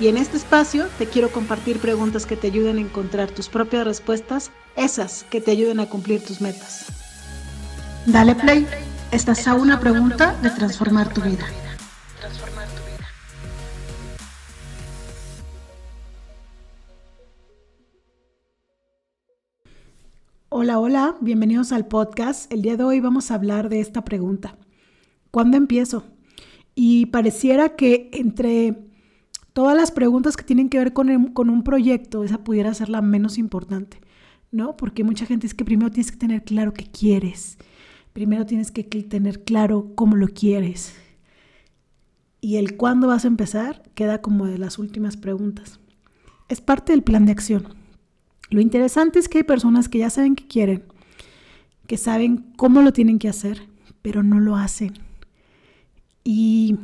Y en este espacio te quiero compartir preguntas que te ayuden a encontrar tus propias respuestas, esas que te ayuden a cumplir tus metas. Dale play, estás a una pregunta de transformar tu vida. Hola, hola, bienvenidos al podcast. El día de hoy vamos a hablar de esta pregunta. ¿Cuándo empiezo? Y pareciera que entre todas las preguntas que tienen que ver con, un proyecto, esa pudiera ser la menos importante, ¿no? Porque mucha gente es que primero tienes que tener claro qué quieres, primero tienes que tener claro cómo lo quieres. Y el cuándo vas a empezar queda como de las últimas preguntas. Es parte del plan de acción. Lo interesante es que hay personas que ya saben qué quieren, que saben cómo lo tienen que hacer, pero no lo hacen. Y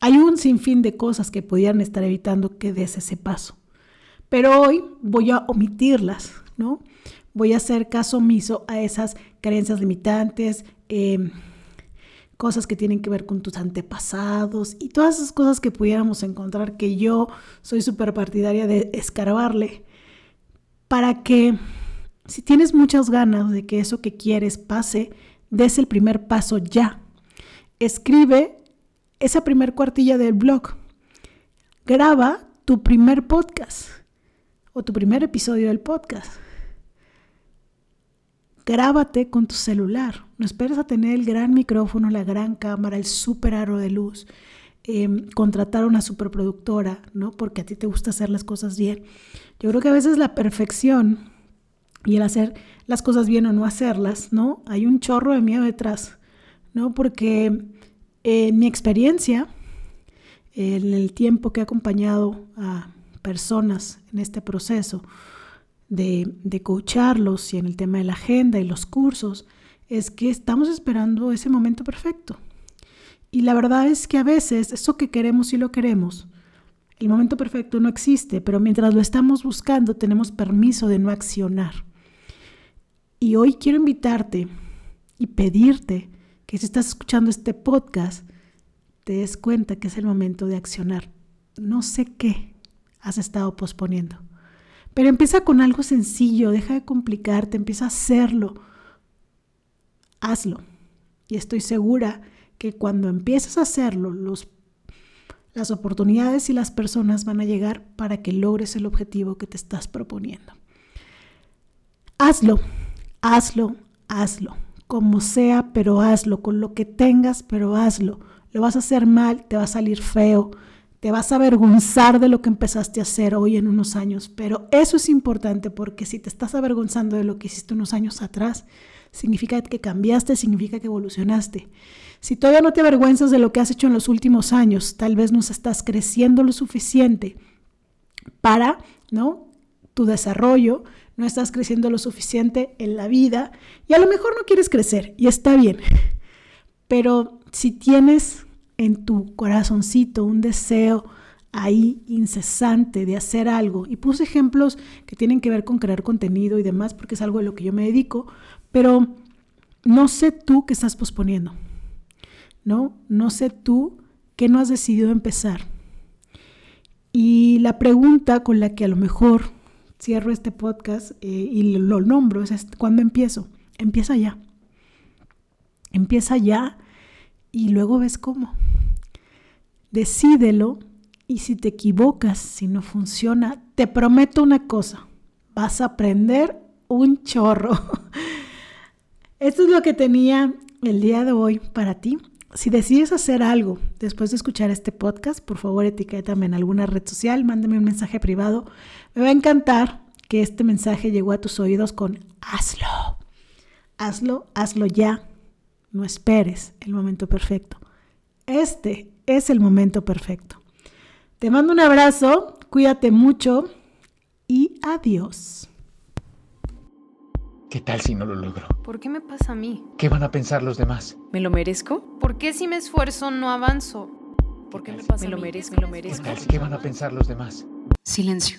hay un sinfín de cosas que pudieran estar evitando que des ese paso. Pero hoy voy a omitirlas, ¿no? Voy a hacer caso omiso a esas creencias limitantes, em, cosas que tienen que ver con tus antepasados y todas esas cosas que pudiéramos encontrar que yo soy súper partidaria de escarbarle para que si tienes muchas ganas de que eso que quieres pase, des el primer paso ya. Escribe esa primer cuartilla del blog. Graba tu primer podcast o tu primer episodio del podcast. Grábate con tu celular. No esperes a tener el gran micrófono, la gran cámara, el super aro de luz, em, contratar a una superproductora, ¿no? Porque a ti te gusta hacer las cosas bien. Yo creo que a veces la perfección y el hacer las cosas bien o no hacerlas, ¿no? Hay un chorro de miedo detrás, ¿no? Porque en mi experiencia, en el tiempo que he acompañado a personas en este proceso de, de coacharlos y en el tema de la agenda y los cursos, es que estamos esperando ese momento perfecto. Y la verdad es que a veces eso que queremos sí lo queremos. El momento perfecto no existe, pero mientras lo estamos buscando tenemos permiso de no accionar. Y hoy quiero invitarte y pedirte que si estás escuchando este podcast, te des cuenta que es el momento de accionar. No sé qué has estado posponiendo, pero empieza con algo sencillo, deja de complicarte, empieza a hacerlo. Hazlo. Y estoy segura que cuando empieces a hacerlo, las oportunidades y las personas van a llegar para que logres el objetivo que te estás proponiendo. Hazlo, hazlo, hazlo como sea, pero hazlo, con lo que tengas, pero hazlo. Lo vas a hacer mal, te va a salir feo, te vas a avergonzar de lo que empezaste a hacer hoy en unos años, pero eso es importante porque si te estás avergonzando de lo que hiciste unos años atrás, significa que cambiaste, significa que evolucionaste. Si todavía no te avergüenzas de lo que has hecho en los últimos años, tal vez no estás creciendo lo suficiente para, ¿no? Tu desarrollo, no estás creciendo lo suficiente en la vida y a lo mejor no quieres crecer y está bien. Pero si tienes en tu corazoncito un deseo ahí incesante de hacer algo, y puse ejemplos que tienen que ver con crear contenido y demás, porque es algo de lo que yo me dedico, pero no sé tú qué estás posponiendo, ¿no? No sé tú qué no has decidido empezar. Y la pregunta con la que a lo mejor cierro este podcast eh, y lo nombro, es cuando empiezo. Empieza ya. Empieza ya y luego ves cómo. Decídelo y si te equivocas, si no funciona, te prometo una cosa, vas a aprender un chorro. Esto es lo que tenía el día de hoy para ti. Si decides hacer algo después de escuchar este podcast, por favor etiquétame en alguna red social, mándame un mensaje privado. Me va a encantar que este mensaje llegó a tus oídos con hazlo. Hazlo, hazlo ya. No esperes el momento perfecto. Este es el momento perfecto. Te mando un abrazo, cuídate mucho y adiós. ¿Qué tal si no lo logro? ¿Por qué me pasa a mí? ¿Qué van a pensar los demás? ¿Me lo merezco? ¿Por qué si me esfuerzo no avanzo? ¿Por qué me pasa Me lo merezco, me lo merezco. ¿Qué, tal si- ¿Qué van a pensar los demás? Silencio.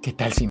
¿Qué tal si